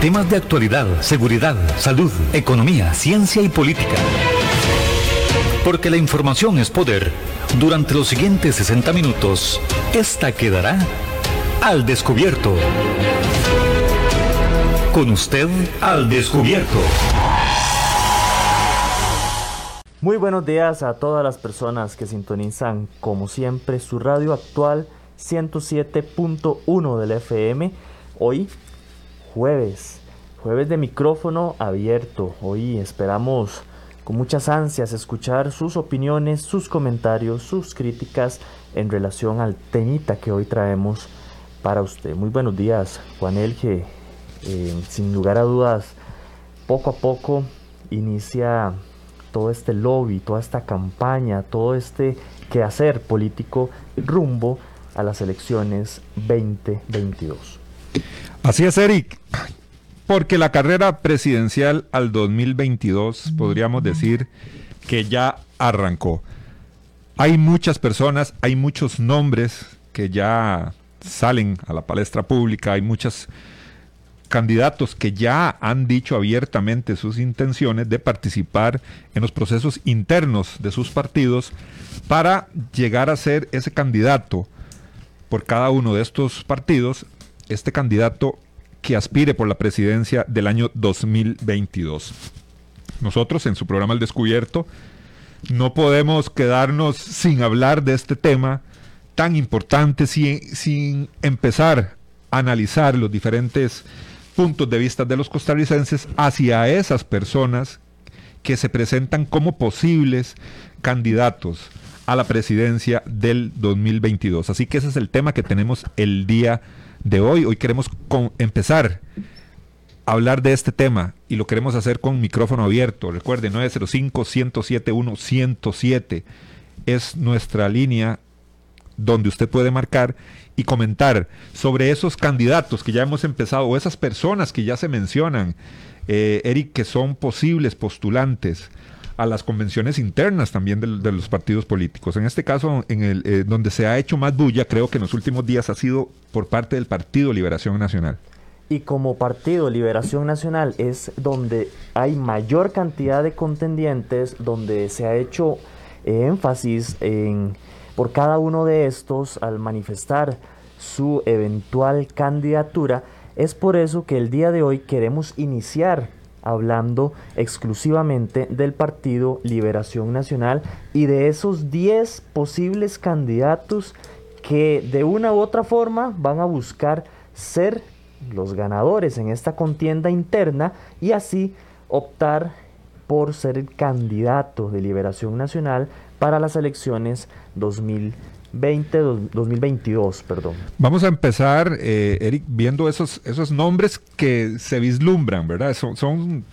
Temas de actualidad, seguridad, salud, economía, ciencia y política. Porque la información es poder. Durante los siguientes 60 minutos, esta quedará al descubierto. Con usted al descubierto. Muy buenos días a todas las personas que sintonizan, como siempre, su radio actual 107.1 del FM. Hoy, jueves, jueves de micrófono abierto. Hoy esperamos con muchas ansias escuchar sus opiniones, sus comentarios, sus críticas en relación al temita que hoy traemos para usted. Muy buenos días, Juan Elge. Eh, sin lugar a dudas, poco a poco inicia todo este lobby, toda esta campaña, todo este quehacer político rumbo a las elecciones 2022. Así es, Eric. Porque la carrera presidencial al 2022 podríamos decir que ya arrancó. Hay muchas personas, hay muchos nombres que ya salen a la palestra pública, hay muchas candidatos que ya han dicho abiertamente sus intenciones de participar en los procesos internos de sus partidos para llegar a ser ese candidato por cada uno de estos partidos, este candidato que aspire por la presidencia del año 2022. Nosotros en su programa El Descubierto no podemos quedarnos sin hablar de este tema tan importante, sin, sin empezar a analizar los diferentes puntos de vista de los costarricenses hacia esas personas que se presentan como posibles candidatos a la presidencia del 2022. Así que ese es el tema que tenemos el día de hoy. Hoy queremos empezar a hablar de este tema y lo queremos hacer con micrófono abierto. Recuerde, 905-107-107 es nuestra línea donde usted puede marcar y comentar sobre esos candidatos que ya hemos empezado o esas personas que ya se mencionan, eh, Eric, que son posibles postulantes a las convenciones internas también de, los partidos políticos. En este caso, en el, eh, donde se ha hecho más bulla, creo que en los últimos días ha sido por parte del Partido Liberación Nacional. Y como Partido Liberación Nacional es donde hay mayor cantidad de contendientes, donde se ha hecho énfasis en por cada uno de estos al manifestar su eventual candidatura. Es por eso que el día de hoy queremos iniciar hablando exclusivamente del Partido Liberación Nacional y de esos 10 posibles candidatos que de una u otra forma van a buscar ser los ganadores en esta contienda interna y así optar por ser el candidato de Liberación Nacional para las elecciones 2020, 2022, perdón. Vamos a empezar, eh, Eric, viendo esos, esos nombres que se vislumbran, ¿verdad? Son,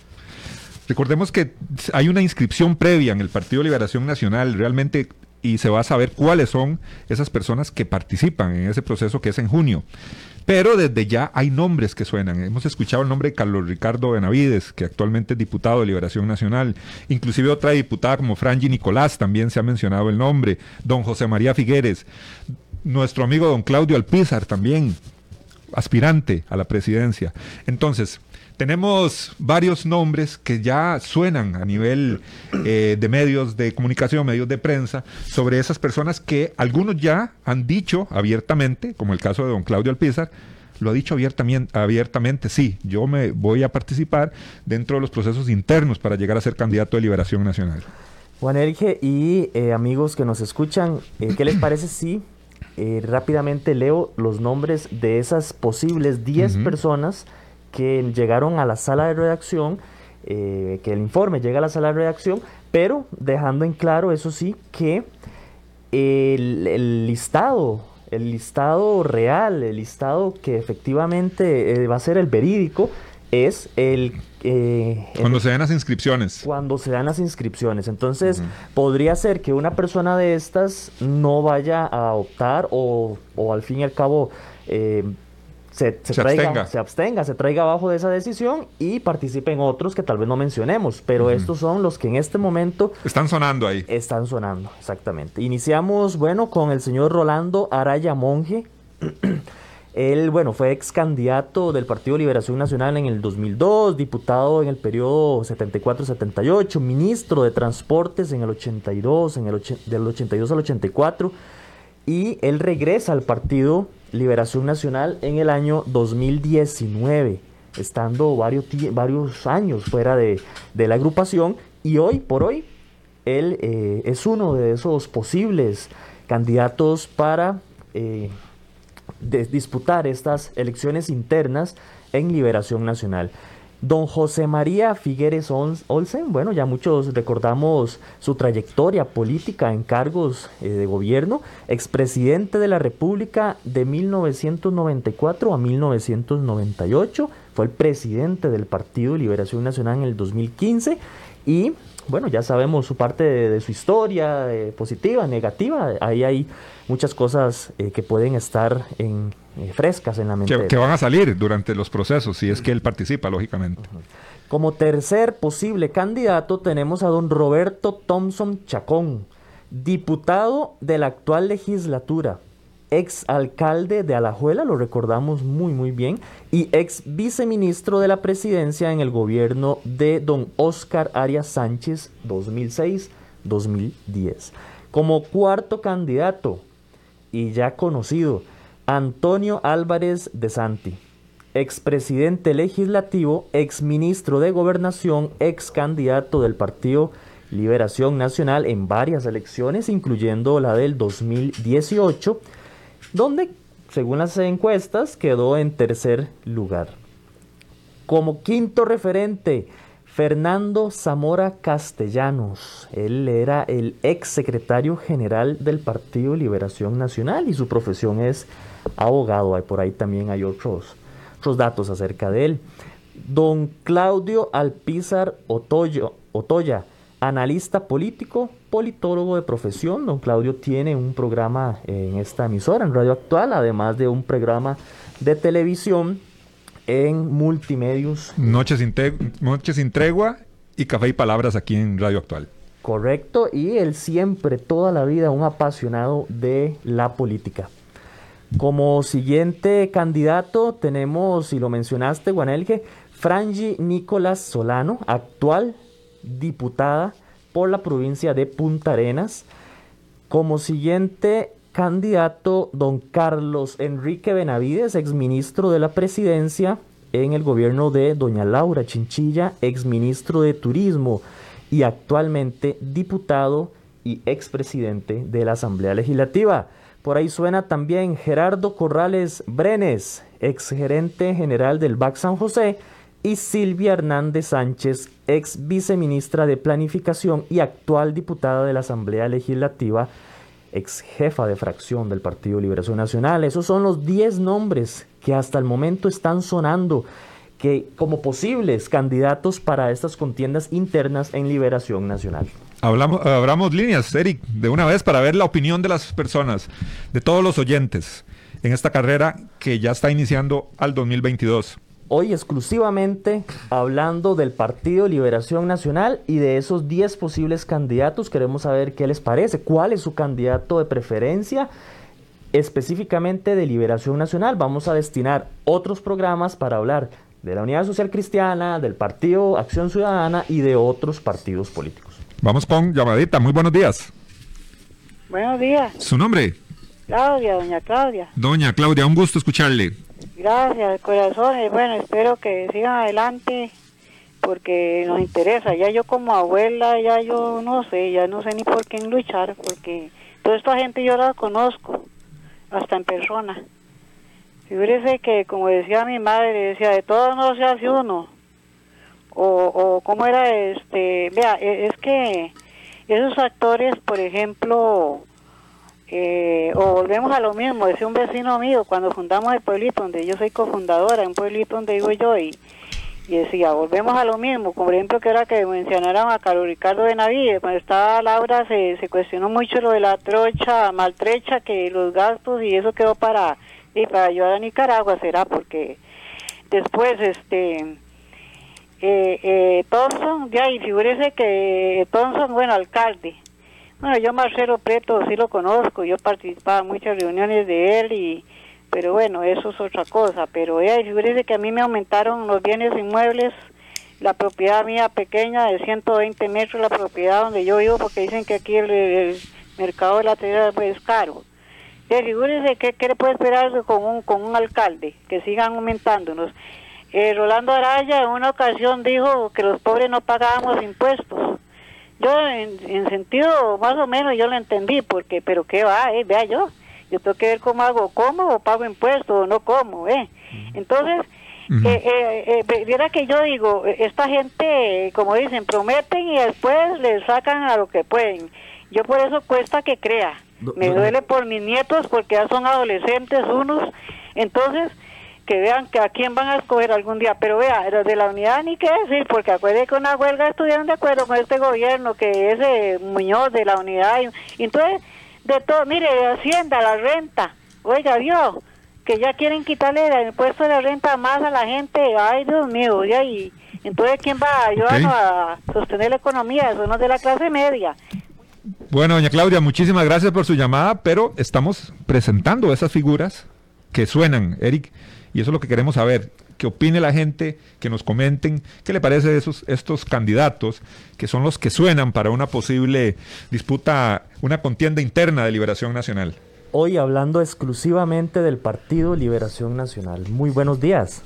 recordemos que hay una inscripción previa en el Partido Liberación Nacional, realmente, y se va a saber cuáles son esas personas que participan en ese proceso que es en junio. Pero desde ya hay nombres que suenan. Hemos escuchado el nombre de Carlos Ricardo Benavides, que actualmente es diputado de Liberación Nacional. Inclusive otra diputada como Franji Nicolás también se ha mencionado el nombre. Don José María Figueres. Nuestro amigo don Claudio Alpizar también, aspirante a la presidencia. Entonces, tenemos varios nombres que ya suenan a nivel eh, de medios de comunicación, medios de prensa, sobre esas personas que algunos ya han dicho abiertamente, como el caso de don Claudio Alpizar, lo ha dicho abiertamente, abiertamente, sí, yo me voy a participar dentro de los procesos internos para llegar a ser candidato de Liberación Nacional. Juan Erige y eh, amigos que nos escuchan, eh, ¿qué les parece si rápidamente leo los nombres de esas posibles 10 personas que llegaron a la sala de redacción, eh, que el informe llega a la sala de redacción, pero dejando en claro, eso sí, que el, listado, el listado real, el listado que efectivamente eh, va a ser el verídico, es el... Eh, cuando se dan las inscripciones. Cuando se dan las inscripciones. Entonces, podría ser que una persona de estas no vaya a optar o, o al fin y al cabo se, se, abstenga. se abstenga, se traiga abajo de esa decisión y participe en otros que tal vez no mencionemos, pero estos son los que en este momento... Están sonando ahí. Están sonando, exactamente. Iniciamos, bueno, con el señor Rolando Araya Monje. Él, bueno, fue ex candidato del Partido Liberación Nacional en el 2002, diputado en el periodo 74-78, ministro de Transportes en el 82, en el del 82 al 84, y él regresa al Partido Liberación Nacional en el año 2019, estando varios, varios años fuera de, la agrupación, y hoy por hoy él eh, es uno de esos posibles candidatos para... Eh, de disputar estas elecciones internas en Liberación Nacional. Don José María Figueres Olsen, bueno, ya muchos recordamos su trayectoria política en cargos eh, de gobierno, expresidente de la República de 1994 a 1998, fue el presidente del Partido Liberación Nacional en el 2015 y bueno, ya sabemos su parte de, su historia, positiva, negativa. Ahí hay muchas cosas eh, que pueden estar en, eh, frescas en la mente. Que, van a salir durante los procesos, si es que él participa, lógicamente. Como tercer posible candidato tenemos a don Roberto Thompson Chacón, diputado de la actual legislatura ex alcalde de Alajuela, lo recordamos muy muy bien, y ex viceministro de la presidencia en el gobierno de don Oscar Arias Sánchez 2006-2010. Como cuarto candidato, y ya conocido, Antonio Álvarez de Santi, expresidente legislativo, exministro de gobernación, ex candidato del partido Liberación Nacional en varias elecciones, incluyendo la del 2018, donde, según las encuestas, quedó en tercer lugar. Como quinto referente, Fernando Zamora Castellanos. Él era el ex secretario general del Partido Liberación Nacional y su profesión es abogado. Por ahí también hay otros, otros datos acerca de él. Don Claudio Alpizar Otoya analista político, politólogo de profesión. Don Claudio tiene un programa en esta emisora, en Radio Actual, además de un programa de televisión en multimedios. Noches sin, Noches sin tregua y café y palabras aquí en Radio Actual. Correcto, y él siempre, toda la vida, un apasionado de la política. Como siguiente candidato tenemos, si lo mencionaste, Guanelge, Frangi Nicolás Solano, actual diputada por la provincia de Punta Arenas. Como siguiente candidato, don Carlos Enrique Benavides, exministro de la presidencia en el gobierno de doña Laura Chinchilla, exministro de Turismo y actualmente diputado y expresidente de la Asamblea Legislativa. Por ahí suena también Gerardo Corrales Brenes, exgerente general del BAC San José, y Silvia Hernández Sánchez, ex viceministra de Planificación y actual diputada de la Asamblea Legislativa, ex jefa de fracción del Partido Liberación Nacional. Esos son los 10 nombres que hasta el momento están sonando que como posibles candidatos para estas contiendas internas en Liberación Nacional. Hablamos, abramos líneas, Eric, de una vez para ver la opinión de las personas, de todos los oyentes en esta carrera que ya está iniciando al 2022 hoy exclusivamente hablando del Partido Liberación Nacional y de esos 10 posibles candidatos. Queremos saber qué les parece, cuál es su candidato de preferencia específicamente de Liberación Nacional. Vamos a destinar otros programas para hablar de la Unidad Social Cristiana, del Partido Acción Ciudadana y de otros partidos políticos. Vamos con llamadita. Muy buenos días. Buenos días. ¿Su nombre? Claudia, doña Claudia. Doña Claudia, un gusto escucharle. Gracias, corazones. Bueno, espero que sigan adelante porque nos interesa. Ya yo como abuela, ya yo no sé, ya no sé ni por quién luchar, porque toda esta gente yo la conozco, hasta en persona. Figúrese que, como decía mi madre, decía, de todo no se hace uno. O, o cómo era este, vea, e, es que esos actores, por ejemplo, eh, o volvemos a lo mismo, decía un vecino mío cuando fundamos el pueblito donde yo soy cofundadora, un pueblito donde vivo yo y, decía, volvemos a lo mismo, por ejemplo que era que mencionaron a Carlos Ricardo de Navidad, cuando estaba Laura se, se cuestionó mucho lo de la trocha maltrecha, que los gastos y eso quedó para, y para ayudar a Nicaragua, será porque después este eh, eh, Thompson, ya y figúrese que Thompson, bueno, alcalde, bueno, yo Marcelo Preto sí lo conozco, yo participaba en muchas reuniones de él y Pero bueno, eso es otra cosa. Pero ella fíjese que a mí me aumentaron los bienes inmuebles, la propiedad mía pequeña de 120 metros, la propiedad donde yo vivo, porque dicen que aquí el, mercado de la tierra es caro. Y figúrese que, le puede esperar con un, con un alcalde, que sigan aumentándonos. Eh, Rolando Araya en una ocasión dijo que los pobres no pagábamos impuestos. Yo en, sentido más o menos yo lo entendí, porque pero qué va, eh, vea yo, yo tengo que ver cómo hago, como o pago impuestos o no como, eh. Entonces, eh, eh, eh que yo digo, esta gente, como dicen, prometen y después le sacan a lo que pueden. Yo por eso cuesta que crea. Me duele por mis nietos porque ya son adolescentes unos. Entonces, que vean que a quién van a escoger algún día. Pero vea, los de la unidad ni qué decir, porque acuérdense que una huelga estuvieron de acuerdo con este gobierno, que ese Muñoz de la unidad. Y, entonces, de todo, mire, de Hacienda, la renta, oiga, vio, que ya quieren quitarle el impuesto de la renta más a la gente. Ay, Dios mío, y. Entonces, ¿quién va a ayudarnos a sostener la economía? Eso no es de la clase media. Bueno, doña Claudia, muchísimas gracias por su llamada, pero estamos presentando esas figuras que suenan, Eric. Y eso es lo que queremos saber, que opine la gente, que nos comenten qué le parece esos, estos candidatos, que son los que suenan para una posible disputa, una contienda interna de Liberación Nacional. Hoy hablando exclusivamente del Partido Liberación Nacional. Muy buenos días.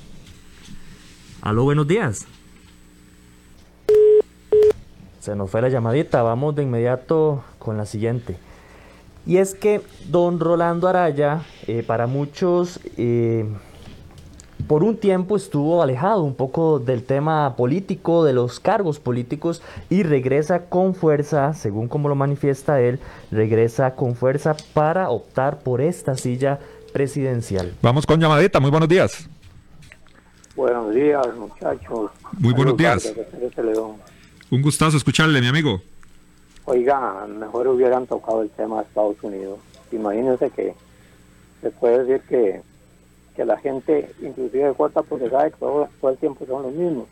Aló, buenos días. Se nos fue la llamadita, vamos de inmediato con la siguiente. Y es que don Rolando Araya, eh, para muchos, eh, por un tiempo estuvo alejado un poco del tema político, de los cargos políticos y regresa con fuerza, según como lo manifiesta él, regresa con fuerza para optar por esta silla presidencial. Vamos con llamadita, muy buenos días. Buenos días, muchachos. Muy buenos días. Un gustazo escucharle, mi amigo. Oiga, mejor hubieran tocado el tema de Estados Unidos. Imagínense que se puede decir que que la gente, inclusive de cuarta porque sabe que todo, el tiempo son los mismos.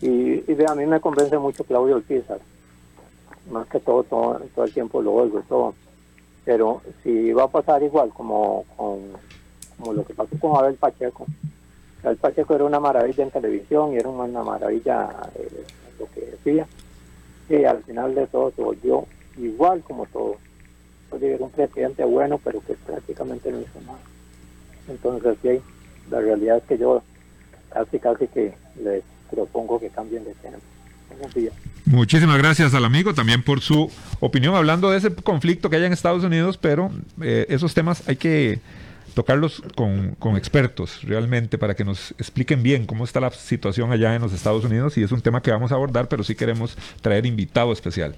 Y, a mí me convence mucho Claudio Alpizar, más que todo, todo, todo el tiempo lo oigo todo. Pero si va a pasar igual como, como lo que pasó con Abel Pacheco, Abel Pacheco era una maravilla en televisión y era una maravilla eh, lo que decía, y al final de todo se volvió igual como todo. Era un presidente bueno, pero que prácticamente no hizo nada. Entonces, sí, la realidad es que yo casi, casi que les propongo que cambien de tema. Muchísimas gracias al amigo también por su opinión, hablando de ese conflicto que hay en Estados Unidos, pero eh, esos temas hay que tocarlos con, con, expertos realmente para que nos expliquen bien cómo está la situación allá en los Estados Unidos y es un tema que vamos a abordar, pero sí queremos traer invitado especial.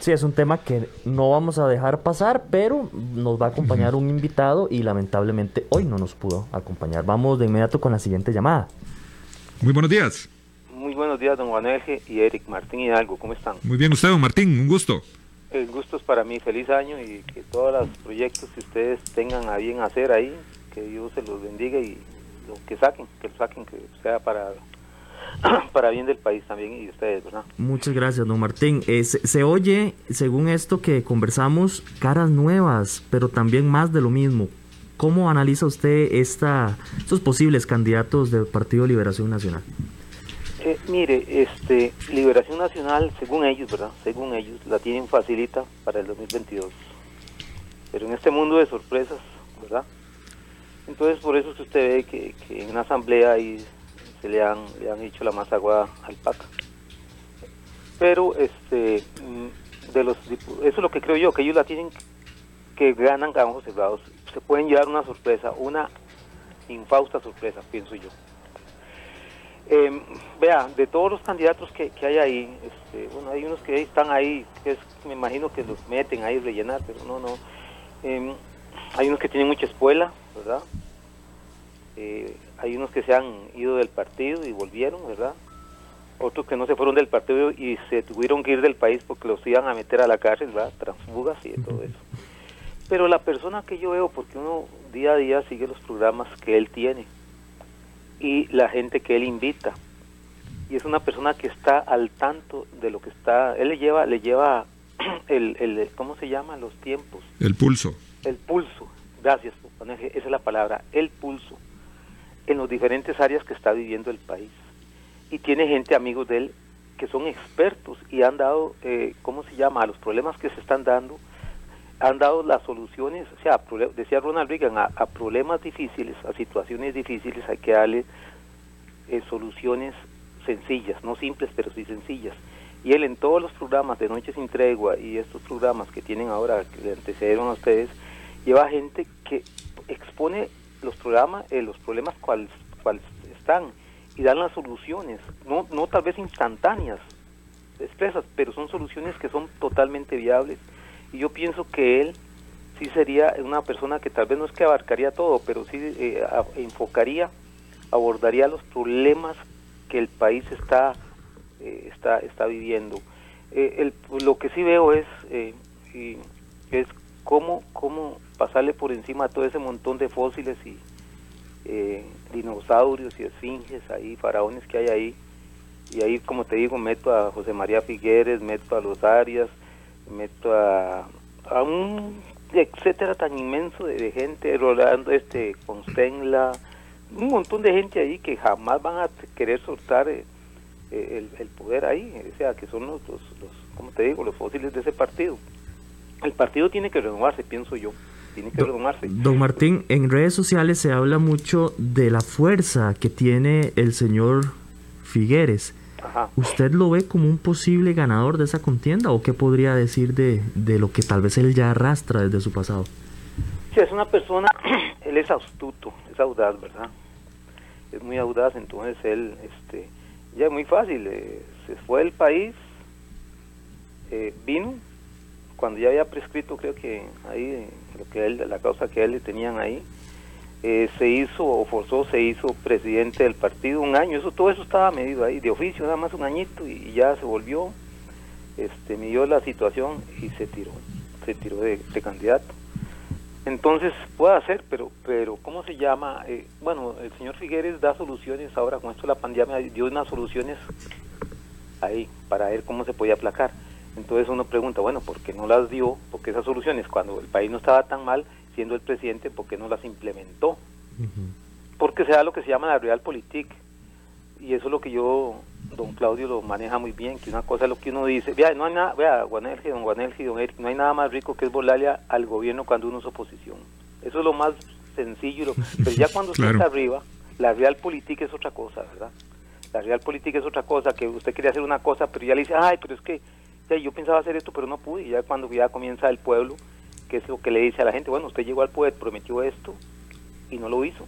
Sí, es un tema que no vamos a dejar pasar, pero nos va a acompañar un invitado y lamentablemente hoy no nos pudo acompañar. Vamos de inmediato con la siguiente llamada. Muy buenos días. Muy buenos días, don Juan y Eric Martín Hidalgo. ¿Cómo están? Muy bien, usted, don Martín, un gusto. El gusto es para mí. Feliz año y que todos los proyectos que ustedes tengan a bien hacer ahí, que Dios se los bendiga y lo que saquen, que lo saquen, que sea para para bien del país también y de ustedes, ¿verdad? Muchas gracias, don Martín. Eh, se, oye, según esto que conversamos, caras nuevas, pero también más de lo mismo. ¿Cómo analiza usted esta, estos posibles candidatos del Partido Liberación Nacional? Eh, mire, este, Liberación Nacional, según ellos, ¿verdad? Según ellos, la tienen facilita para el 2022. Pero en este mundo de sorpresas, ¿verdad? Entonces, por eso es que usted ve que, que en una asamblea hay le han, le han hecho la al PAC. Pero este mm, de los eso es lo que creo yo, que ellos la tienen que ganan a ojos cerrados. Se pueden llevar una sorpresa, una infausta sorpresa, pienso yo. Eh, vea, de todos los candidatos que, hay ahí, este, bueno, hay unos que están ahí, que es, me imagino que los meten ahí rellenar, pero no, no. Em, hay unos que tienen mucha escuela, ¿verdad? Eh, hay unos que se han ido del partido y volvieron, ¿verdad? Otros que no se fueron del partido y se tuvieron que ir del país porque los iban a meter a la cárcel, ¿verdad? Transfugas y todo eso. Pero la persona que yo veo, porque uno día a día sigue los programas que él tiene y la gente que él invita. Y es una persona que está al tanto de lo que está, él le lleva, le lleva el, el ¿cómo se llama? Los tiempos. El pulso. El pulso gracias, esa es la palabra, el pulso en las diferentes áreas que está viviendo el país. Y tiene gente, amigos de él, que son expertos y han dado, eh, ¿cómo se llama?, a los problemas que se están dando, han dado las soluciones, o sea, decía Ronald Reagan, a, problemas difíciles, a situaciones difíciles hay que darle eh, soluciones sencillas, no simples, pero sí sencillas. Y él en todos los programas de Noche sin Tregua y estos programas que tienen ahora, que le antecedieron a ustedes, lleva gente que expone los programas, eh, los problemas cuales, cuales están y dan las soluciones, no, no tal vez instantáneas, expresas, pero son soluciones que son totalmente viables. Y yo pienso que él sí sería una persona que tal vez no es que abarcaría todo, pero sí eh, enfocaría, abordaría los problemas que el país está, eh, está, está viviendo. Eh, el, lo que sí veo es, es cómo, cómo pasarle por encima a todo ese montón de fósiles y, eh, dinosaurios y esfinges ahí, faraones que hay ahí. Y ahí, como te digo, meto a José María Figueres, meto a los Arias, meto a, a un etcétera tan inmenso de, gente, Rolando, este, Constenla, un montón de gente ahí que jamás van a querer soltar eh, eh, el, poder ahí, o sea, que son los, los, los, como te digo, los fósiles de ese partido. El partido tiene que renovarse, pienso yo tiene que Don Martín, en redes sociales se habla mucho de la fuerza que tiene el señor Figueres. ¿Usted lo ve como un posible ganador de esa contienda o qué podría decir de, de lo que tal vez él ya arrastra desde su pasado? Sí, es una persona, él es astuto, es audaz, ¿verdad? Es muy audaz, entonces él, este, ya es muy fácil, eh, se fue del país, eh, vino, cuando ya había prescrito, creo que ahí, lo que él, la causa que él le tenían ahí, eh, se hizo o forzó, se hizo presidente del partido un año, eso todo eso estaba medido ahí, de oficio, nada más un añito, y, ya se volvió, este, midió la situación y se tiró, se tiró de, candidato. Entonces puede hacer, pero, pero ¿cómo se llama? Eh, bueno, el señor Figueres da soluciones ahora con esto de la pandemia, dio unas soluciones ahí para ver cómo se podía aplacar entonces uno pregunta, bueno, ¿por qué no las dio? Porque esas soluciones, cuando el país no estaba tan mal, siendo el presidente, ¿por qué no las implementó? Porque se da lo que se llama la realpolitik. Y eso es lo que yo, don Claudio, lo maneja muy bien, que una cosa es lo que uno dice. Vea, no hay nada, vea, Guanelgi, don Guanelgi, don Eric, no hay nada más rico que es volarle al gobierno cuando uno es oposición. Eso es lo más sencillo. pero ya cuando usted está arriba, la realpolitik es otra cosa, ¿verdad? La realpolitik es otra cosa, que usted quería hacer una cosa, pero ya le dice, ay, pero es que yo pensaba hacer esto, pero no pude. Y ya cuando ya comienza el pueblo, que es lo que le dice a la gente, bueno, usted llegó al poder, prometió esto y no lo hizo.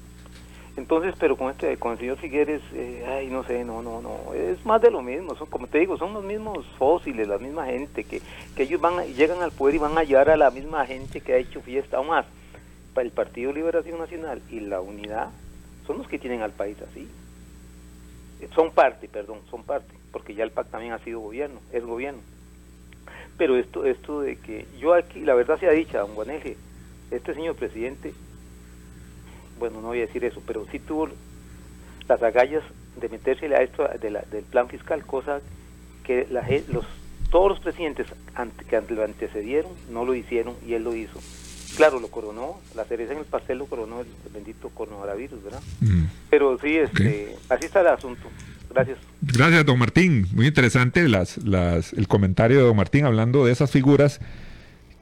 Entonces, pero con este, con el señor Figueres, eh, ay, no sé, no, no, no, es más de lo mismo. Son, como te digo, son los mismos fósiles, la misma gente que, que ellos van, llegan al poder y van a llevar a la misma gente que ha hecho fiesta, aún más. Para el Partido Liberación Nacional y la Unidad son los que tienen al país así. Son parte, perdón, son parte, porque ya el PAC también ha sido gobierno, es gobierno pero esto esto de que yo aquí, la verdad sea dicha, don Guaneje, este señor presidente, bueno, no voy a decir eso, pero sí tuvo las agallas de metérsele a esto de la, del plan fiscal, cosa que la, los, todos los presidentes que lo antecedieron no lo hicieron y él lo hizo. Claro, lo coronó, la cereza en el pastel lo coronó el, bendito coronavirus, ¿verdad? Mm. Pero sí, este, así está el asunto. Gracias. Gracias, don Martín. Muy interesante las, las, el comentario de don Martín hablando de esas figuras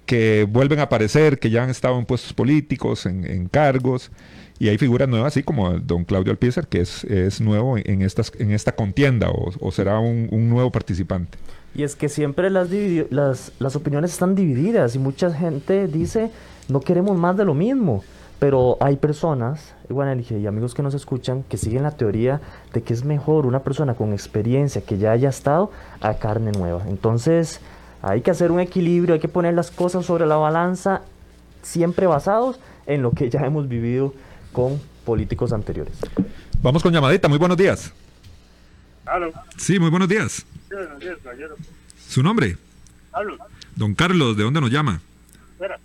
que vuelven a aparecer, que ya han estado en puestos políticos, en, cargos, y hay figuras nuevas, así como don Claudio Alpizar, que es, es nuevo en, estas, en esta contienda o, será un, un, nuevo participante. Y es que siempre las, las, las opiniones están divididas y mucha gente dice, no queremos más de lo mismo. Pero hay personas, bueno, y amigos que nos escuchan, que siguen la teoría de que es mejor una persona con experiencia que ya haya estado a carne nueva. Entonces, hay que hacer un equilibrio, hay que poner las cosas sobre la balanza, siempre basados en lo que ya hemos vivido con políticos anteriores. Vamos con llamadita, muy buenos días. ¿Aló? Sí, muy buenos días. Sí, buenos días, ¿Su nombre? Carlos. Don Carlos, ¿de dónde nos llama? Espera.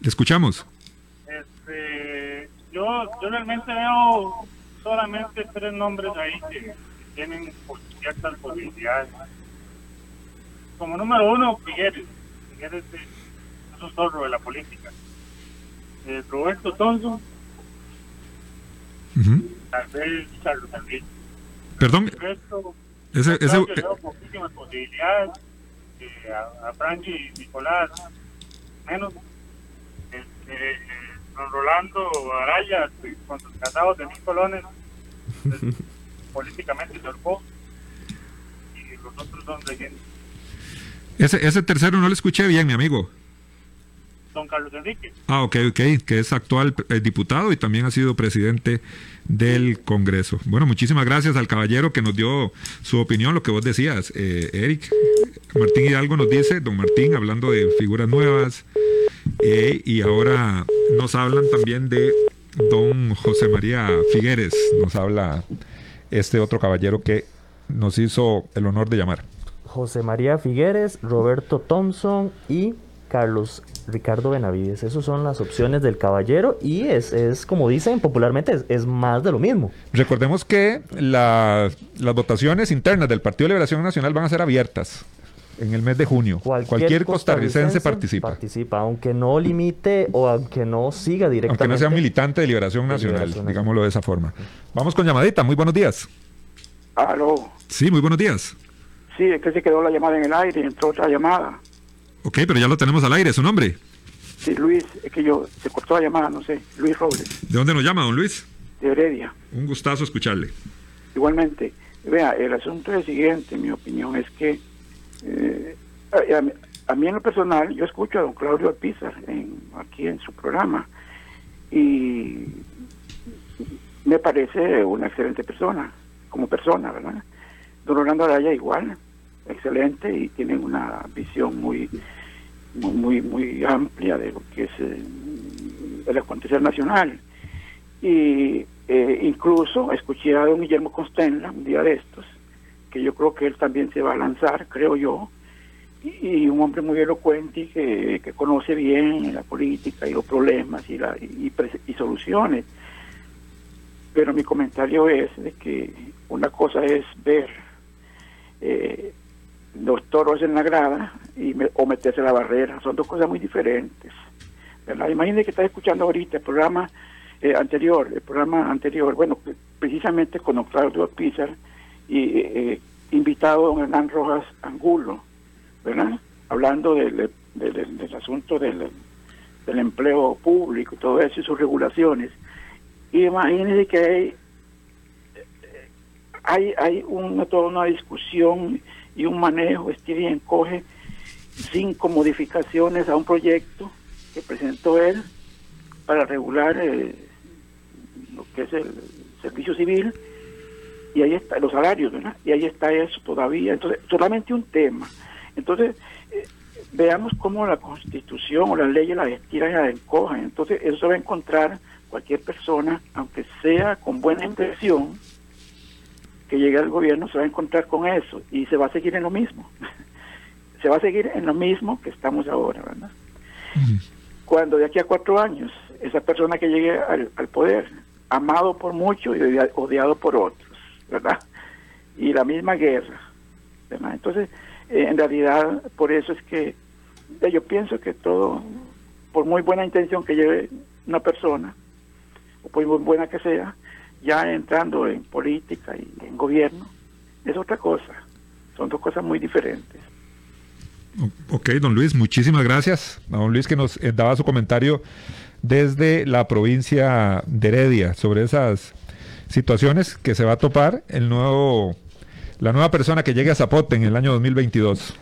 Le escuchamos. Este, yo, yo realmente veo solamente tres nombres ahí que, tienen ciertas posibilidades. Como número uno, Figueres. Figueres es un zorro de la política. eh, Roberto Thompson, Ujú. tal vez Carlos Enrique. Perdón, resto, ese, ese, le veo poquísimas posibilidades. eh, a, a Frankie y Nicolás, menos. Eh, don Rolando Araya, con sus casados de mil colones, pues, políticamente torpó. Y los otros son leyendas. ese, ese tercero no lo escuché bien, mi amigo. Don Carlos Enrique. Ah, ok, ok, que es actual eh, diputado y también ha sido presidente del Congreso. Bueno, muchísimas gracias al caballero que nos dio su opinión, lo que vos decías, eh, Eric. Martín Hidalgo nos dice, don Martín, hablando de figuras nuevas, eh, y ahora nos hablan también de don José María Figueres, nos habla este otro caballero que nos hizo el honor de llamar. José María Figueres, Roberto Thompson y Carlos Ricardo Benavides. Esas son las opciones del caballero y es, es como dicen popularmente, es, es más de lo mismo. Recordemos que la- las votaciones internas del Partido de Liberación Nacional van a ser abiertas en el mes de junio. Cualquier, costarricense participa. Participa, aunque no limite o aunque no siga directamente. Aunque no sea militante de Liberación de Nacional, Liberación digámoslo de esa forma. Vamos con llamadita, muy buenos días. Aló. Sí, muy buenos días. Sí, es que se quedó la llamada en el aire y entró otra llamada. Ok, pero ya lo tenemos al aire, su nombre. Sí, Luis, es que yo, se cortó la llamada, no sé. Luis Robles, ¿De dónde nos llama, don Luis? de Heredia. Un gustazo escucharle. Igualmente, vea, el asunto es el siguiente, mi opinión es que eh, a, a mí- en lo personal, yo escucho a don Claudio Alpizar en, aquí en su programa y me parece una excelente persona, como persona, ¿verdad? Don Orlando Araya igual, excelente y tienen una visión muy muy muy, muy amplia de lo que es eh, el acontecer nacional y eh, incluso escuché a don Guillermo Constenla un día de estos que yo creo que él también se va a lanzar creo yo y, un hombre muy elocuente que, que conoce bien la política y los problemas y, la, y, y soluciones pero mi comentario es de que una cosa es ver eh, los toros en la grada y o meterse a la barrera. Son dos cosas muy diferentes. ¿verdad? Imagínese que está escuchando ahorita el programa eh, anterior, el programa anterior, bueno, precisamente con don Claudio Pizar y eh, invitado don Hernán Rojas Angulo, ¿verdad? Hablando del, del- asunto del, del empleo público todo eso y sus regulaciones. Y imagínense que hay hay, hay una, toda una discusión y un manejo, y encoge, cinco modificaciones a un proyecto que presentó él para regular eh, lo que es el servicio civil y ahí está los salarios, ¿verdad? Y ahí está eso todavía. Entonces, solamente un tema. Entonces, eh, veamos cómo la constitución o las leyes las estiran y las encogen. Entonces, eso se va a encontrar cualquier persona, aunque sea con buena intención, que llegue al gobierno se va a encontrar con eso y se va a seguir en lo mismo. se va a seguir en lo mismo que estamos ahora, ¿verdad? Cuando de aquí a cuatro años esa persona que llegue al, al poder, amado por muchos y odia- odiado por otros, ¿verdad? Y la misma guerra, ¿verdad? Entonces, eh, en realidad, por eso es que yo pienso que todo, por muy buena intención que lleve una persona, o por muy buena que sea, ya entrando en política y en gobierno, es otra cosa. Son dos cosas muy diferentes. Ok, don Luis, muchísimas gracias. Don Luis que nos eh, daba su comentario desde la provincia de Heredia sobre esas situaciones que se va a topar el nuevo, la nueva persona que llegue a Zapote en el año 2022.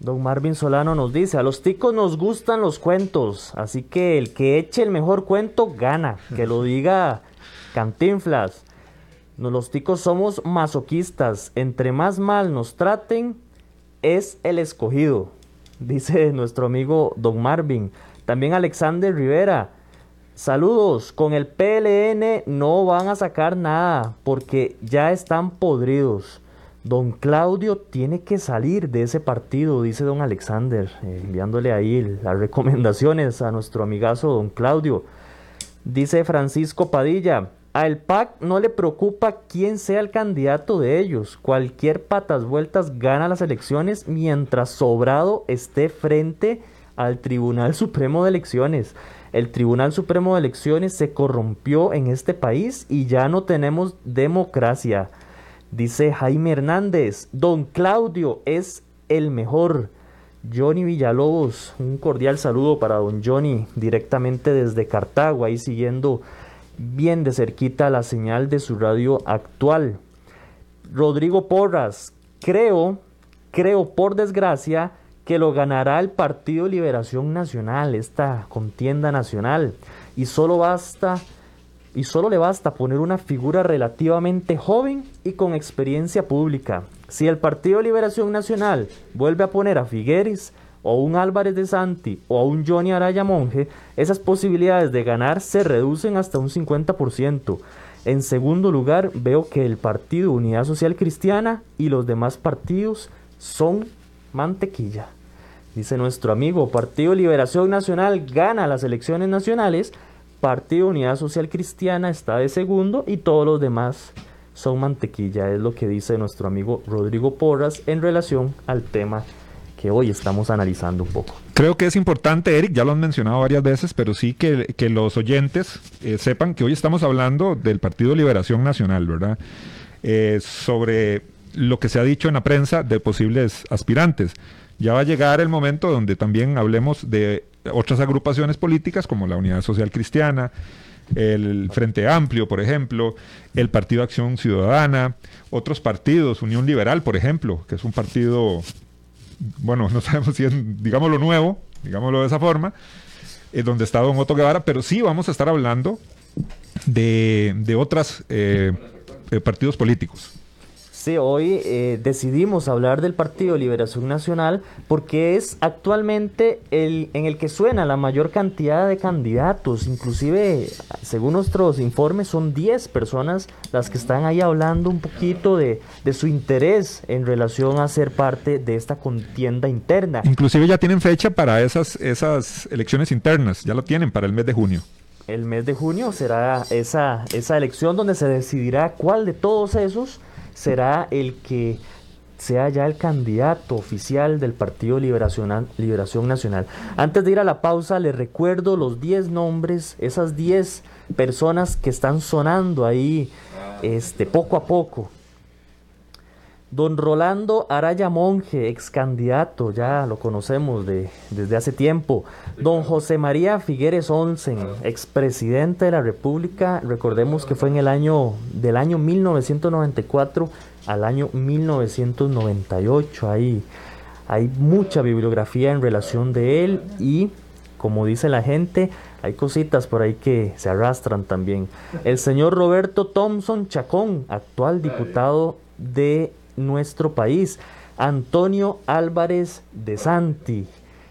Don Marvin Solano nos dice, a los ticos nos gustan los cuentos, así que el que eche el mejor cuento gana, que lo diga Cantinflas. No, los ticos somos masoquistas, entre más mal nos traten, es el escogido, dice nuestro amigo Don Marvin. También Alexander Rivera, saludos, con el PLN no van a sacar nada, porque ya están podridos. Don Claudio tiene que salir de ese partido, dice don Alexander, enviándole ahí las recomendaciones a nuestro amigazo don Claudio. Dice Francisco Padilla, a el PAC no le preocupa quién sea el candidato de ellos. Cualquier patas vueltas gana las elecciones mientras Sobrado esté frente al Tribunal Supremo de Elecciones. El Tribunal Supremo de Elecciones se corrompió en este país y ya no tenemos democracia. Dice Jaime Hernández, don Claudio es el mejor. Johnny Villalobos, un cordial saludo para don Johnny directamente desde Cartago, ahí siguiendo bien de cerquita la señal de su radio actual. Rodrigo Porras, creo, creo por desgracia que lo ganará el Partido Liberación Nacional, esta contienda nacional, y solo basta y solo le basta poner una figura relativamente joven y con experiencia pública. Si el Partido Liberación Nacional vuelve a poner a Figueres o un Álvarez de Santi o a un Johnny Araya Monge, esas posibilidades de ganar se reducen hasta un 50%. En segundo lugar, veo que el Partido Unidad Social Cristiana y los demás partidos son mantequilla. Dice nuestro amigo, Partido Liberación Nacional gana las elecciones nacionales, Partido Unidad Social Cristiana está de segundo y todos los demás son mantequilla, es lo que dice nuestro amigo Rodrigo Porras en relación al tema que hoy estamos analizando un poco. Creo que es importante, Eric, ya lo han mencionado varias veces, pero sí que, los oyentes eh, sepan que hoy estamos hablando del Partido Liberación Nacional, ¿verdad? Eh, sobre lo que se ha dicho en la prensa de posibles aspirantes. Ya va a llegar el momento donde también hablemos de otras agrupaciones políticas como la Unidad Social Cristiana, el Frente Amplio, por ejemplo, el Partido Acción Ciudadana, otros partidos, Unión Liberal, por ejemplo, que es un partido, bueno, no sabemos si es, digámoslo, nuevo, digámoslo de esa forma, eh, donde está Don Otto Guevara, pero sí vamos a estar hablando de, de otros eh, eh, partidos políticos. Sí, hoy eh, decidimos hablar del Partido Liberación Nacional porque es actualmente el en el que suena la mayor cantidad de candidatos. Inclusive, según nuestros informes, son 10 personas las que están ahí hablando un poquito de, de su interés en relación a ser parte de esta contienda interna. Inclusive ya tienen fecha para esas, esas elecciones internas, ya lo tienen para el mes de junio el mes de junio será esa, esa elección donde se decidirá cuál de todos esos será el que sea ya el candidato oficial del Partido Liberación, Liberación Nacional. Antes de ir a la pausa, les recuerdo los 10 nombres, esas 10 personas que están sonando ahí este, poco a poco. Don Rolando Araya Monge, ex candidato, ya lo conocemos de, desde hace tiempo. Don José María Figueres Olsen, expresidente de la República, recordemos que fue en el año del año 1994 al año 1998. Ahí hay mucha bibliografía en relación de él y como dice la gente, hay cositas por ahí que se arrastran también. El señor Roberto Thompson Chacón, actual diputado de nuestro país. Antonio Álvarez de Santi,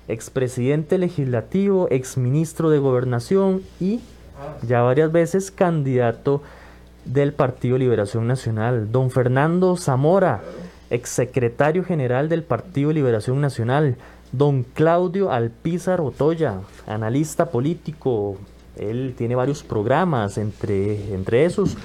expresidente legislativo, exministro de gobernación y ya varias veces candidato del Partido Liberación Nacional. Don Fernando Zamora, exsecretario general del Partido Liberación Nacional. Don Claudio Alpizar Otoya, analista político. Él tiene varios programas, entre, entre esos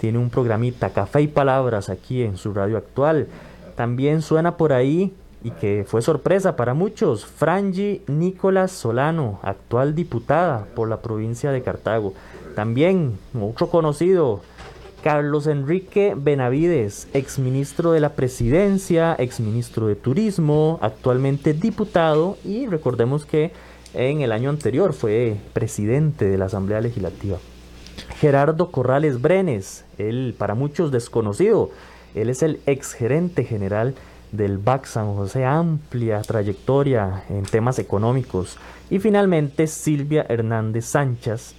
tiene un programita Café y Palabras aquí en su radio actual. También suena por ahí y que fue sorpresa para muchos, Frangi Nicolás Solano, actual diputada por la provincia de Cartago. También otro conocido, Carlos Enrique Benavides, exministro de la presidencia, exministro de turismo, actualmente diputado y recordemos que en el año anterior fue presidente de la Asamblea Legislativa. Gerardo Corrales Brenes, él para muchos desconocido, él es el exgerente general del BAC San José, amplia trayectoria en temas económicos. Y finalmente Silvia Hernández Sánchez,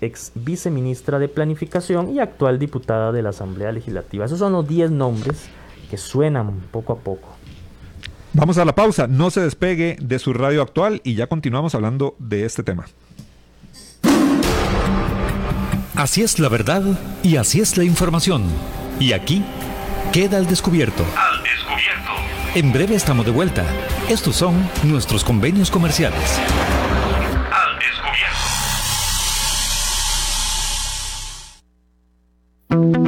ex viceministra de Planificación y actual diputada de la Asamblea Legislativa. Esos son los 10 nombres que suenan poco a poco. Vamos a la pausa, no se despegue de su radio actual y ya continuamos hablando de este tema. Así es la verdad y así es la información. Y aquí queda al descubierto. Al descubierto. En breve estamos de vuelta. Estos son nuestros convenios comerciales. Al descubierto.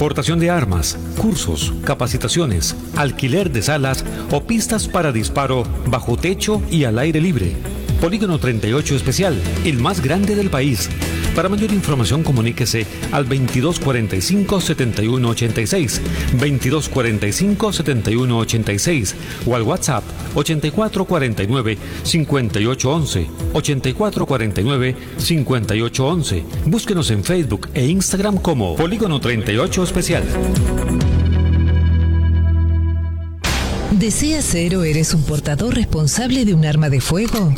Portación de armas, cursos, capacitaciones, alquiler de salas o pistas para disparo bajo techo y al aire libre. Polígono 38 Especial, el más grande del país. Para mayor información comuníquese al 2245-7186, 2245-7186 o al WhatsApp 8449-5811, 8449-5811. Búsquenos en Facebook e Instagram como Polígono 38 Especial. ¿Deseas ser o eres un portador responsable de un arma de fuego?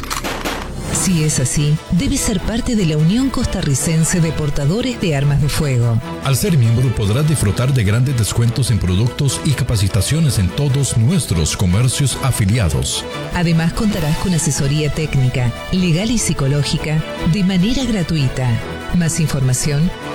Si es así, debes ser parte de la Unión Costarricense de Portadores de Armas de Fuego. Al ser miembro podrás disfrutar de grandes descuentos en productos y capacitaciones en todos nuestros comercios afiliados. Además contarás con asesoría técnica, legal y psicológica de manera gratuita. Más información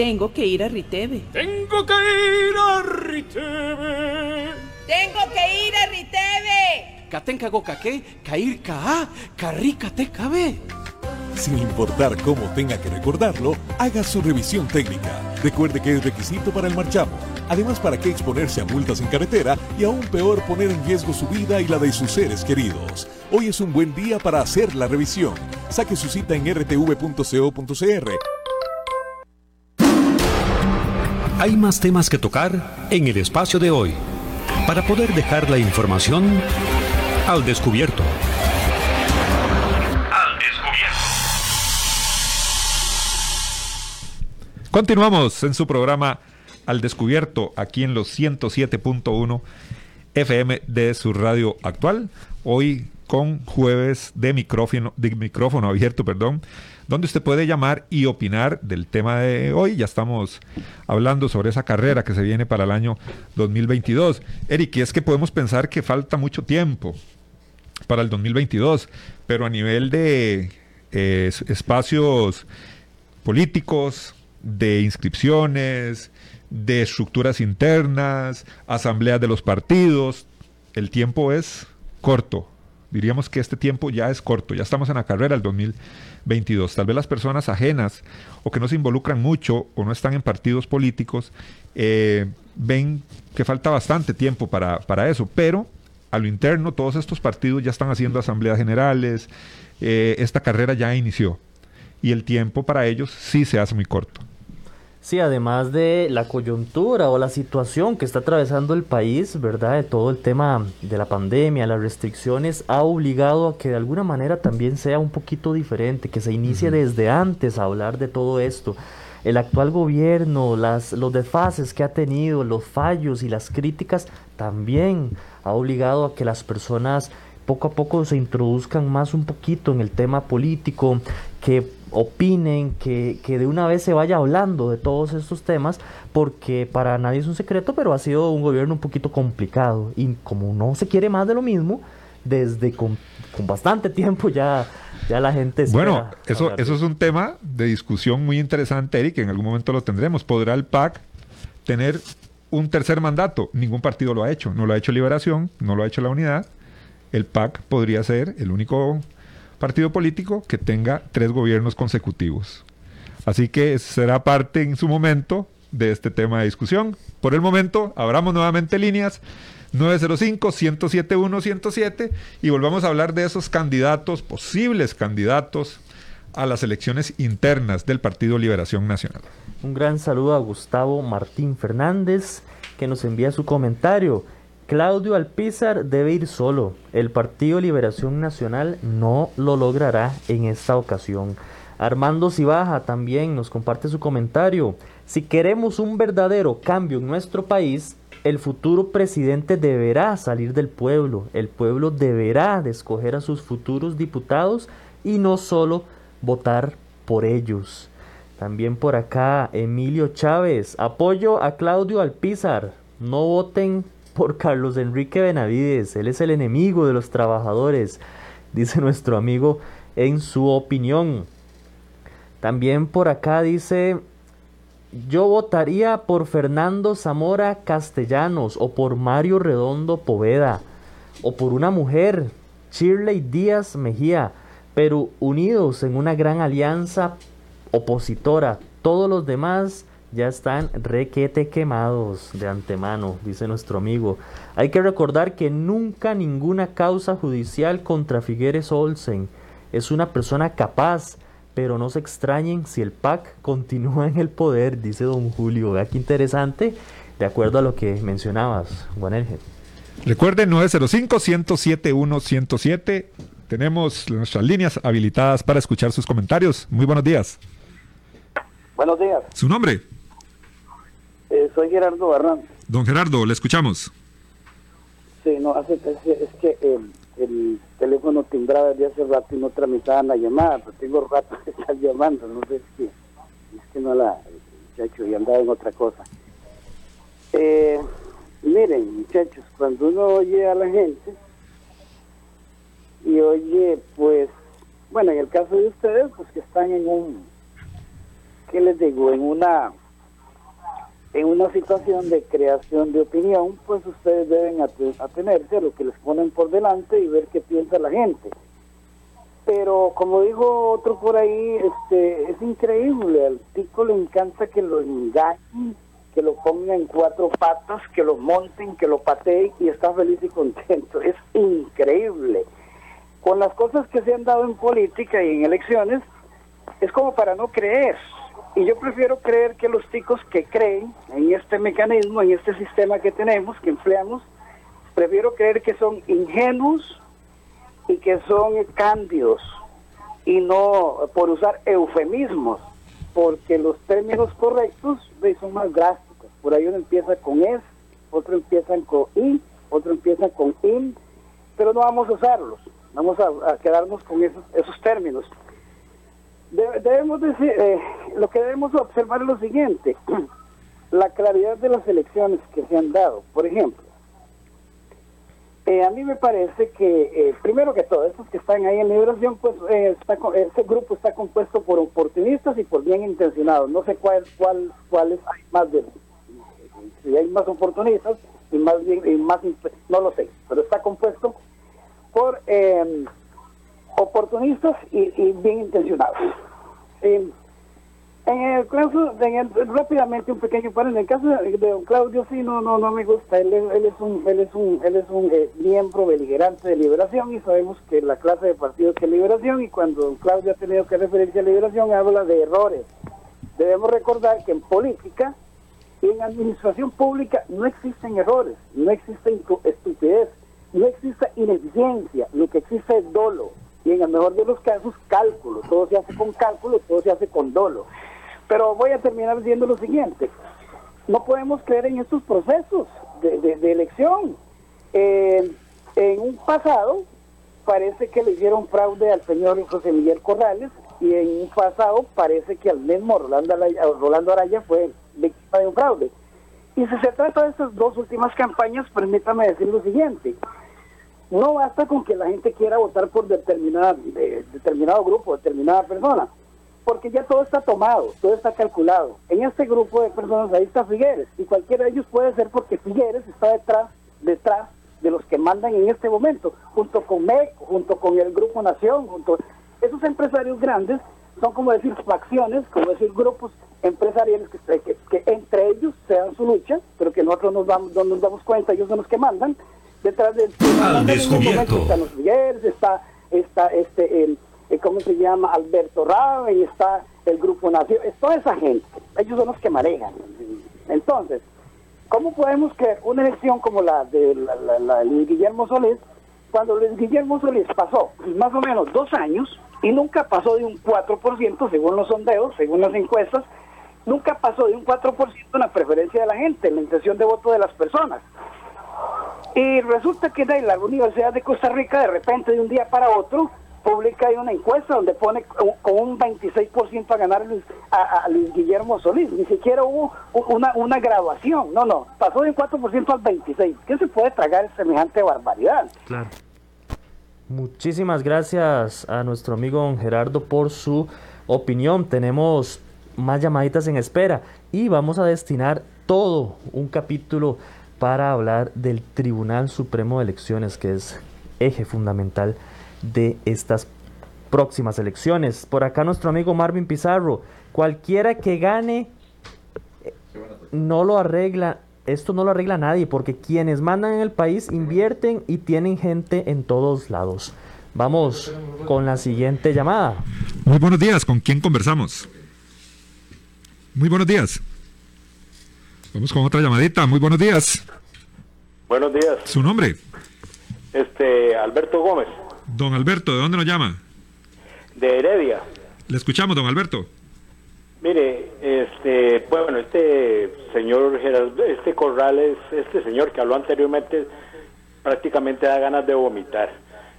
Tengo que ir a Riteve. Tengo que ir a Riteve. Tengo que ir a Riteve. Katenka gokaque, cair ka, carrica te cabe. Sin importar cómo tenga que recordarlo, haga su revisión técnica. Recuerde que es requisito para el marchamo. Además, ¿para qué exponerse a multas en carretera y aún peor poner en riesgo su vida y la de sus seres queridos? Hoy es un buen día para hacer la revisión. Saque su cita en rtv.co.cr. Hay más temas que tocar en el espacio de hoy para poder dejar la información al descubierto. Al descubierto. Continuamos en su programa Al descubierto aquí en los 107.1 FM de su radio actual. Hoy con jueves de micrófono, abierto, perdón, donde usted puede llamar y opinar del tema de hoy. Ya estamos hablando sobre esa carrera que se viene para el año 2022. Eric, y es que podemos pensar que falta mucho tiempo para el 2022, pero a nivel de eh, espacios políticos, de inscripciones, de estructuras internas, asambleas de los partidos, el tiempo es corto diríamos que este tiempo ya es corto, ya estamos en la carrera del 2022. Tal vez las personas ajenas o que no se involucran mucho o no están en partidos políticos eh, ven que falta bastante tiempo para, para, eso, pero a lo interno todos estos partidos ya están haciendo asambleas generales, eh, esta carrera ya inició y el tiempo para ellos sí se hace muy corto. Sí, además de la coyuntura o la situación que está atravesando el país, ¿verdad? De todo el tema de la pandemia, las restricciones, ha obligado a que de alguna manera también sea un poquito diferente, que se inicie desde antes a hablar de todo esto. El actual gobierno, las, los desfases que ha tenido, los fallos y las críticas, también ha obligado a que las personas poco a poco se introduzcan más un poquito en el tema político, que opinen, que, que, de una vez se vaya hablando de todos estos temas, porque para nadie es un secreto, pero ha sido un gobierno un poquito complicado. Y como no se quiere más de lo mismo, desde con, con bastante tiempo ya, ya la gente... Bueno, eso, eso es un tema de discusión muy interesante, Eric, que en algún momento lo tendremos. ¿Podrá el PAC tener un tercer mandato? Ningún partido lo ha hecho. No lo ha hecho Liberación, no lo ha hecho la Unidad. El PAC podría ser el único partido político que tenga tres gobiernos consecutivos. Así que será parte en su momento de este tema de discusión. Por el momento, abramos nuevamente líneas 905-107-107 y volvamos a hablar de esos candidatos, posibles candidatos a las elecciones internas del Partido Liberación Nacional. Un gran saludo a Gustavo Martín Fernández que nos envía su comentario. Claudio Alpizar debe ir solo. El Partido Liberación Nacional no lo logrará en esta ocasión. Armando Cibaja también nos comparte su comentario. Si queremos un verdadero cambio en nuestro país, el futuro presidente deberá salir del pueblo. El pueblo deberá de escoger a sus futuros diputados y no solo votar por ellos. También por acá, Emilio Chávez. Apoyo a Claudio Alpizar. No voten por Carlos Enrique Benavides. Él es el enemigo de los trabajadores, dice nuestro amigo en su opinión. También por acá dice, yo votaría por Fernando Zamora Castellanos o por Mario Redondo Poveda o por una mujer, Shirley Díaz Mejía pero unidos en una gran alianza opositora. Todos los demás ya están requete quemados de antemano, dice nuestro amigo. Hay que recordar que nunca ninguna causa judicial contra Figueres Olsen. Es una persona capaz, pero no se extrañen si el PAC continúa en el poder, dice don Julio. Vea qué interesante, de acuerdo a lo que mencionabas, Juan Ángel. Recuerden 905-107-107 tenemos nuestras líneas habilitadas para escuchar sus comentarios. Muy buenos días. Buenos días. ¿Su nombre? Eh, soy Gerardo Barran. Don Gerardo, le escuchamos. Sí, no, hace, es, que eh, el teléfono timbraba desde hace rato y no tramitaban la llamada, pero tengo rato de estar llamando, no sé si es que no la, muchacho, y andaba en otra cosa. Eh, miren, muchachos, cuando uno oye a la gente, y oye, pues, bueno, en el caso de ustedes, pues que están en un, ¿qué les digo? En una, en una situación de creación de opinión, pues ustedes deben atenerse a lo que les ponen por delante y ver qué piensa la gente. Pero como dijo otro por ahí, este, es increíble, al tico le encanta que lo engañen, que lo pongan en cuatro patas, que lo monten, que lo pateen y está feliz y contento. Es increíble con las cosas que se han dado en política y en elecciones, es como para no creer. Y yo prefiero creer que los ticos que creen en este mecanismo, en este sistema que tenemos, que empleamos, prefiero creer que son ingenuos y que son cándidos y no por usar eufemismos, porque los términos correctos son más drásticos. Por ahí uno empieza con es, otro empieza con i, otro empieza con in, pero no vamos a usarlos. Vamos a, quedarnos con esos, esos términos. Debemos decir, eh, lo que debemos observar es lo siguiente, la claridad de las elecciones que se han dado. Por ejemplo, eh, a mí me parece que, eh, primero que todo, estos que están ahí en liberación, pues está, ese grupo está compuesto por oportunistas y por bien intencionados. No sé cuál, cuál, cuáles hay más de, si hay más oportunistas y más bien, y más, no lo sé, pero está compuesto por eh, oportunistas y, bien intencionados. en el caso, rápidamente un pequeño par, en el caso de, don Claudio sí no no no me gusta, él, él es un él es un él es un eh, miembro beligerante de Liberación y sabemos que la clase de partidos que Liberación y cuando don Claudio ha tenido que referirse a Liberación habla de errores. Debemos recordar que en política y en administración pública no existen errores, no existe estupidez, no existe ineficiencia, lo que existe es dolo. Y en el mejor de los casos, cálculo. Todo se hace con cálculo, todo se hace con dolo. Pero voy a terminar diciendo lo siguiente. No podemos creer en estos procesos de, elección. Eh, en un pasado parece que le hicieron fraude al señor José Miguel Corrales y en un pasado parece que al mismo Rolando Araya fue víctima de un fraude. Y si se trata de estas dos últimas campañas, permítame decir lo siguiente. No basta con que la gente quiera votar por determinada, determinado grupo, determinada persona, porque ya todo está tomado, todo está calculado. En este grupo de personas ahí está Figueres, y cualquiera de ellos puede ser porque Figueres está detrás, detrás de los que mandan en este momento, junto con MEC, junto con el Grupo Nación, junto esos empresarios grandes son como decir facciones, como decir grupos empresariales que, entre ellos sean su lucha, pero que nosotros nos damos, no nos damos cuenta, ellos son los que mandan. Detrás del Al descubierto. están los Migueles, está, está este, el, ¿cómo se llama? Alberto Raven, está el Grupo Nación, es toda esa gente, ellos son los que manejan. Entonces, ¿cómo podemos que una elección como la de la, Guillermo Solís, cuando Luis Guillermo Solís pasó más o menos dos años y nunca pasó de un 4% según los sondeos, según las encuestas, nunca pasó de un 4% en la preferencia de la gente, en la intención de voto de las personas. Y resulta que la Universidad de Costa Rica de repente de un día para otro publica una encuesta donde pone con un 26% a ganar a, Luis Guillermo Solís. Ni siquiera hubo una, una graduación. No, no. Pasó de un 4% al 26%. ¿Qué se puede tragar semejante barbaridad? Claro. Muchísimas gracias a nuestro amigo don Gerardo por su opinión. Tenemos más llamaditas en espera y vamos a destinar todo un capítulo para hablar del Tribunal Supremo de Elecciones, que es eje fundamental de estas próximas elecciones. Por acá nuestro amigo Marvin Pizarro, cualquiera que gane no lo arregla, esto no lo arregla nadie, porque quienes mandan en el país invierten y tienen gente en todos lados. Vamos con la siguiente llamada. Muy buenos días, ¿con quién conversamos? Muy buenos días. Vamos con otra llamadita. Muy buenos días. Buenos días. ¿Su nombre? Este, Alberto Gómez. Don Alberto, ¿de dónde nos llama? De Heredia. Le escuchamos, don Alberto. Mire, este, bueno, este señor Gerardo, este Corrales, este señor que habló anteriormente, prácticamente da ganas de vomitar.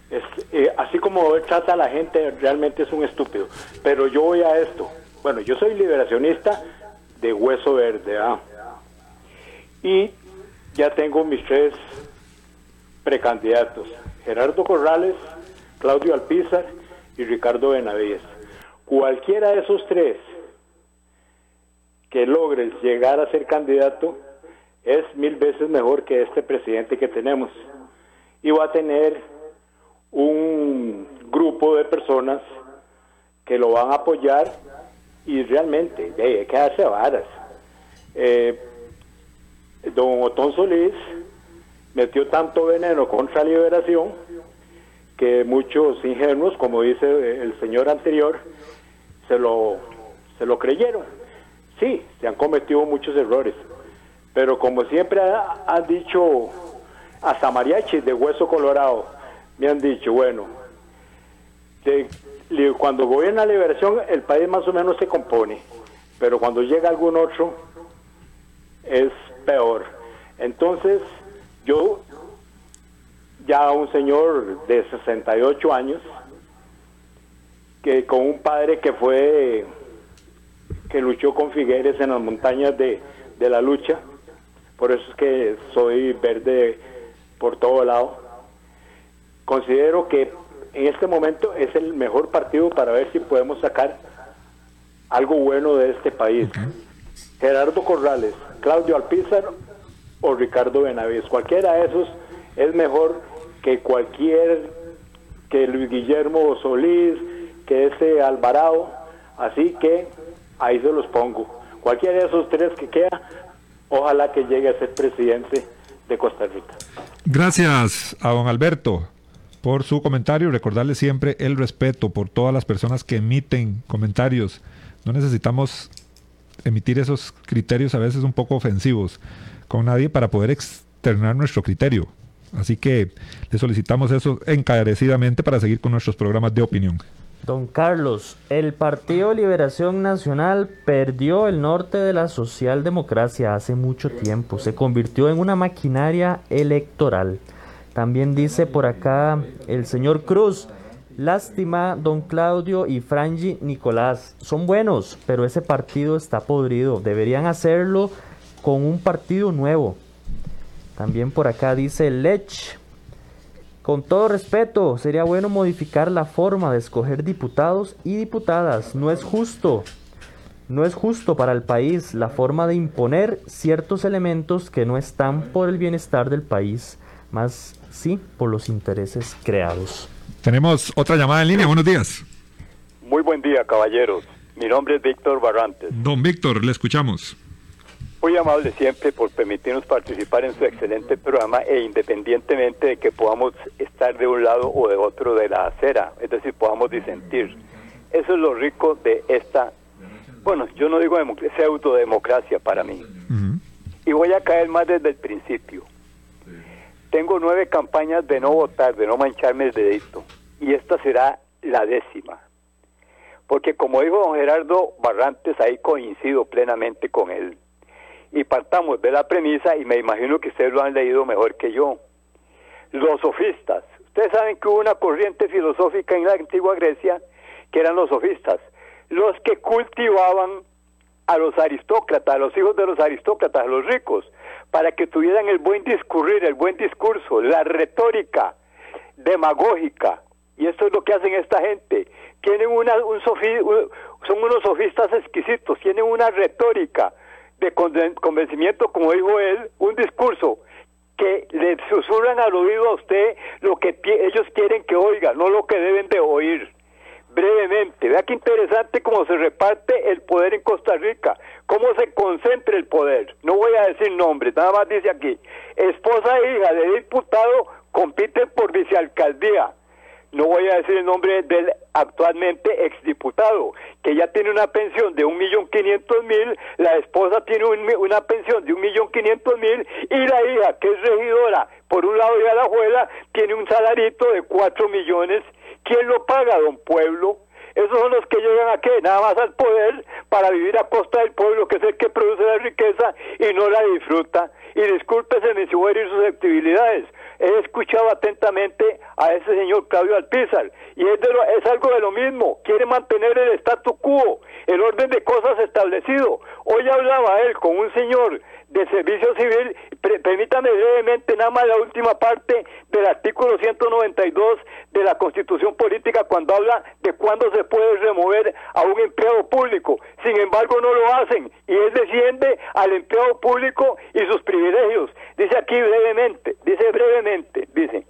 Eh, así como él trata a la gente, realmente es un estúpido. Pero yo voy a esto. Bueno, yo soy liberacionista de hueso verde, ¿ah? Y ya tengo mis tres precandidatos. Gerardo Corrales, Claudio Alpizar y Ricardo Benavides. Cualquiera de esos tres que logre llegar a ser candidato es mil veces mejor que este presidente que tenemos. Y va a tener un grupo de personas que lo van a apoyar y realmente hay que darse varas. Eh, don Otón Solís metió tanto veneno contra liberación que muchos ingenuos, como dice el señor anterior, se lo, se lo creyeron. Sí, se han cometido muchos errores, pero como siempre han dicho hasta mariachis de hueso colorado, me han dicho, bueno, cuando gobierna la liberación el país más o menos se compone, pero cuando llega algún otro es peor. Entonces, yo ya un señor de 68 años, que con un padre que fue, que luchó con Figueres en las montañas de, de la lucha, por eso es que soy verde por todo lado. Considero que en este momento es el mejor partido para ver si podemos sacar algo bueno de este país. Gerardo Corrales, Claudio Alpizar o Ricardo Benavides, cualquiera de esos es mejor que cualquier, que Luis Guillermo Solís, que ese Alvarado, así que ahí se los pongo. Cualquiera de esos tres que queda, ojalá que llegue a ser presidente de Costa Rica. Gracias a don Alberto por su comentario. Recordarle siempre el respeto por todas las personas que emiten comentarios. No necesitamos emitir esos criterios a veces un poco ofensivos con nadie para poder externar nuestro criterio. Así que le solicitamos eso encarecidamente para seguir con nuestros programas de opinión. Don Carlos, el Partido Liberación Nacional perdió el norte de la socialdemocracia hace mucho tiempo. Se convirtió en una maquinaria electoral. También dice por acá el señor Cruz, lástima, don Claudio y Frangi Nicolás. Son buenos, pero ese partido está podrido. Deberían hacerlo con un partido nuevo. También por acá dice Lech. Con todo respeto, sería bueno modificar la forma de escoger diputados y diputadas. No es justo. No es justo para el país la forma de imponer ciertos elementos que no están por el bienestar del país. más sí por los intereses creados. Tenemos otra llamada en línea, buenos días. Muy buen día, caballeros. Mi nombre es Víctor Barrantes. Don Víctor, le escuchamos. Muy amable siempre por permitirnos participar en su excelente programa e independientemente de que podamos estar de un lado o de otro de la acera, es decir, podamos disentir. Eso es lo rico de esta, bueno, yo no digo pseudo democracia para mí. Y voy a caer más desde el principio. Tengo nueve campañas de no votar, de no mancharme el dedito, y esta será la décima. Porque como dijo don Gerardo Barrantes, ahí coincido plenamente con él y partamos de la premisa, y me imagino que ustedes lo han leído mejor que yo. Los sofistas. Ustedes saben que hubo una corriente filosófica en la antigua Grecia que eran los sofistas, los que cultivaban a los aristócratas, a los hijos de los aristócratas, a los ricos, para que tuvieran el buen discurrir, el buen discurso, la retórica demagógica. Y esto es lo que hacen esta gente. Tienen una, un son unos sofistas exquisitos, tienen una retórica, de convencimiento, como dijo él, un discurso que le susurran al oído a usted lo que ellos quieren que oiga, no lo que deben de oír. Brevemente, vea qué interesante cómo se reparte el poder en Costa Rica, cómo se concentra el poder. No voy a decir nombres, nada más dice aquí, esposa e hija de diputado compiten por vicealcaldía no voy a decir el nombre del actualmente exdiputado, que ya tiene una pensión de un millón quinientos mil, la esposa tiene una pensión de un millón quinientos mil y la hija, que es regidora, por un lado de Alajuela, tiene un salarito de cuatro millones. ¿Quién lo paga, don Pueblo? Esos son los que llegan aquí, nada más al poder, para vivir a costa del pueblo, que es el que produce la riqueza y no la disfruta. Y discúlpese si voy a sus actividades he escuchado atentamente a ese señor Claudio Alpizar y es, es algo de lo mismo, quiere mantener el statu quo, el orden de cosas establecido. Hoy hablaba él con un señor de servicio civil, permítame brevemente nada más la última parte del artículo 192 de la Constitución Política cuando habla de cuándo se puede remover a un empleado público. Sin embargo, no lo hacen y él defiende al empleado público y sus privilegios. Dice aquí brevemente, dice brevemente, dice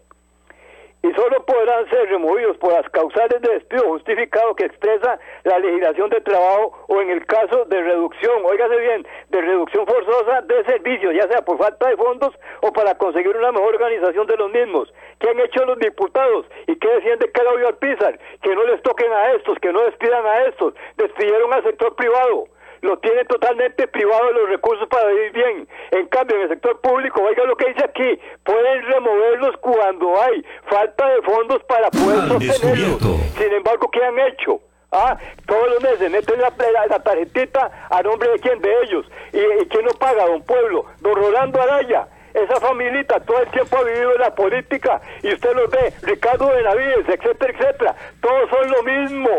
y solo podrán ser removidos por las causales de despido justificado que expresa la legislación de trabajo o en el caso de reducción, óigase bien, de reducción forzosa de servicios, ya sea por falta de fondos o para conseguir una mejor organización de los mismos. ¿Qué han hecho los diputados? ¿Y qué defiende Claudio Alpizar? Que no les toquen a estos, que no despidan a estos. Despidieron al sector privado lo tiene totalmente privado de los recursos para vivir bien. En cambio, en el sector público, oiga lo que dice aquí, pueden removerlos cuando hay falta de fondos para poder sostenerlos. Sin embargo, ¿qué han hecho? Ah, todos los meses meten la, la, tarjetita a nombre de quién de ellos. ¿Y, quién lo paga? Don Pueblo, don Rolando Araya. Esa familita todo el tiempo ha vivido en la política y usted los ve, Ricardo Benavides, etcétera, etcétera. Todos son lo mismo.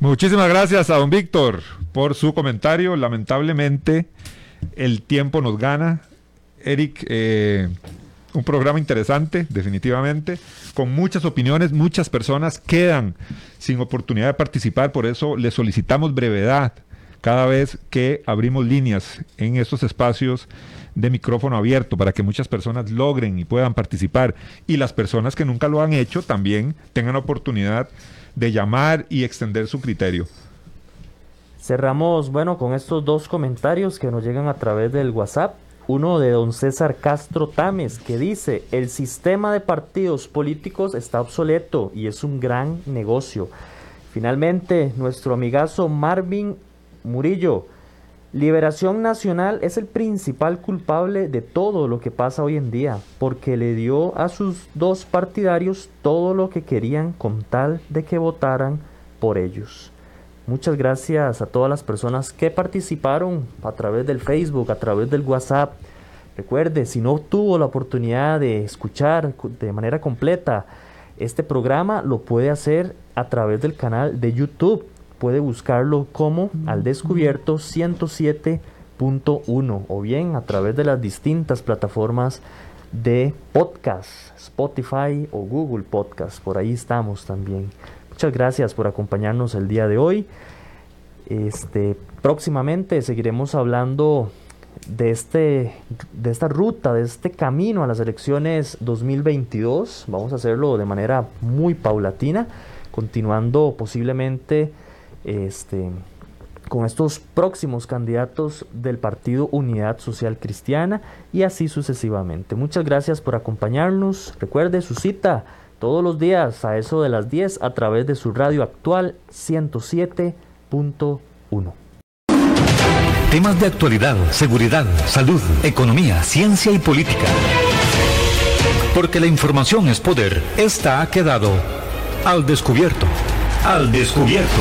Muchísimas gracias a don Víctor por su comentario. Lamentablemente el tiempo nos gana. Eric, eh, un programa interesante, definitivamente, con muchas opiniones, muchas personas quedan sin oportunidad de participar, por eso le solicitamos brevedad cada vez que abrimos líneas en estos espacios de micrófono abierto para que muchas personas logren y puedan participar y las personas que nunca lo han hecho también tengan oportunidad de llamar y extender su criterio. Cerramos, bueno, con estos dos comentarios que nos llegan a través del WhatsApp. Uno de don César Castro Tames, que dice, el sistema de partidos políticos está obsoleto y es un gran negocio. Finalmente, nuestro amigazo Marvin Murillo, Liberación Nacional es el principal culpable de todo lo que pasa hoy en día, porque le dio a sus dos partidarios todo lo que querían con tal de que votaran por ellos. Muchas gracias a todas las personas que participaron a través del Facebook, a través del WhatsApp. Recuerde, si no tuvo la oportunidad de escuchar de manera completa este programa, lo puede hacer a través del canal de YouTube puede buscarlo como al descubierto 107.1 o bien a través de las distintas plataformas de podcast, Spotify o Google Podcast. Por ahí estamos también. Muchas gracias por acompañarnos el día de hoy. Este, próximamente seguiremos hablando de, este, de esta ruta, de este camino a las elecciones 2022. Vamos a hacerlo de manera muy paulatina, continuando posiblemente este, con estos próximos candidatos del Partido Unidad Social Cristiana y así sucesivamente. Muchas gracias por acompañarnos. Recuerde su cita todos los días a eso de las 10 a través de su radio actual 107.1. Temas de actualidad, seguridad, salud, economía, ciencia y política. Porque la información es poder. Esta ha quedado al descubierto. Al descubierto.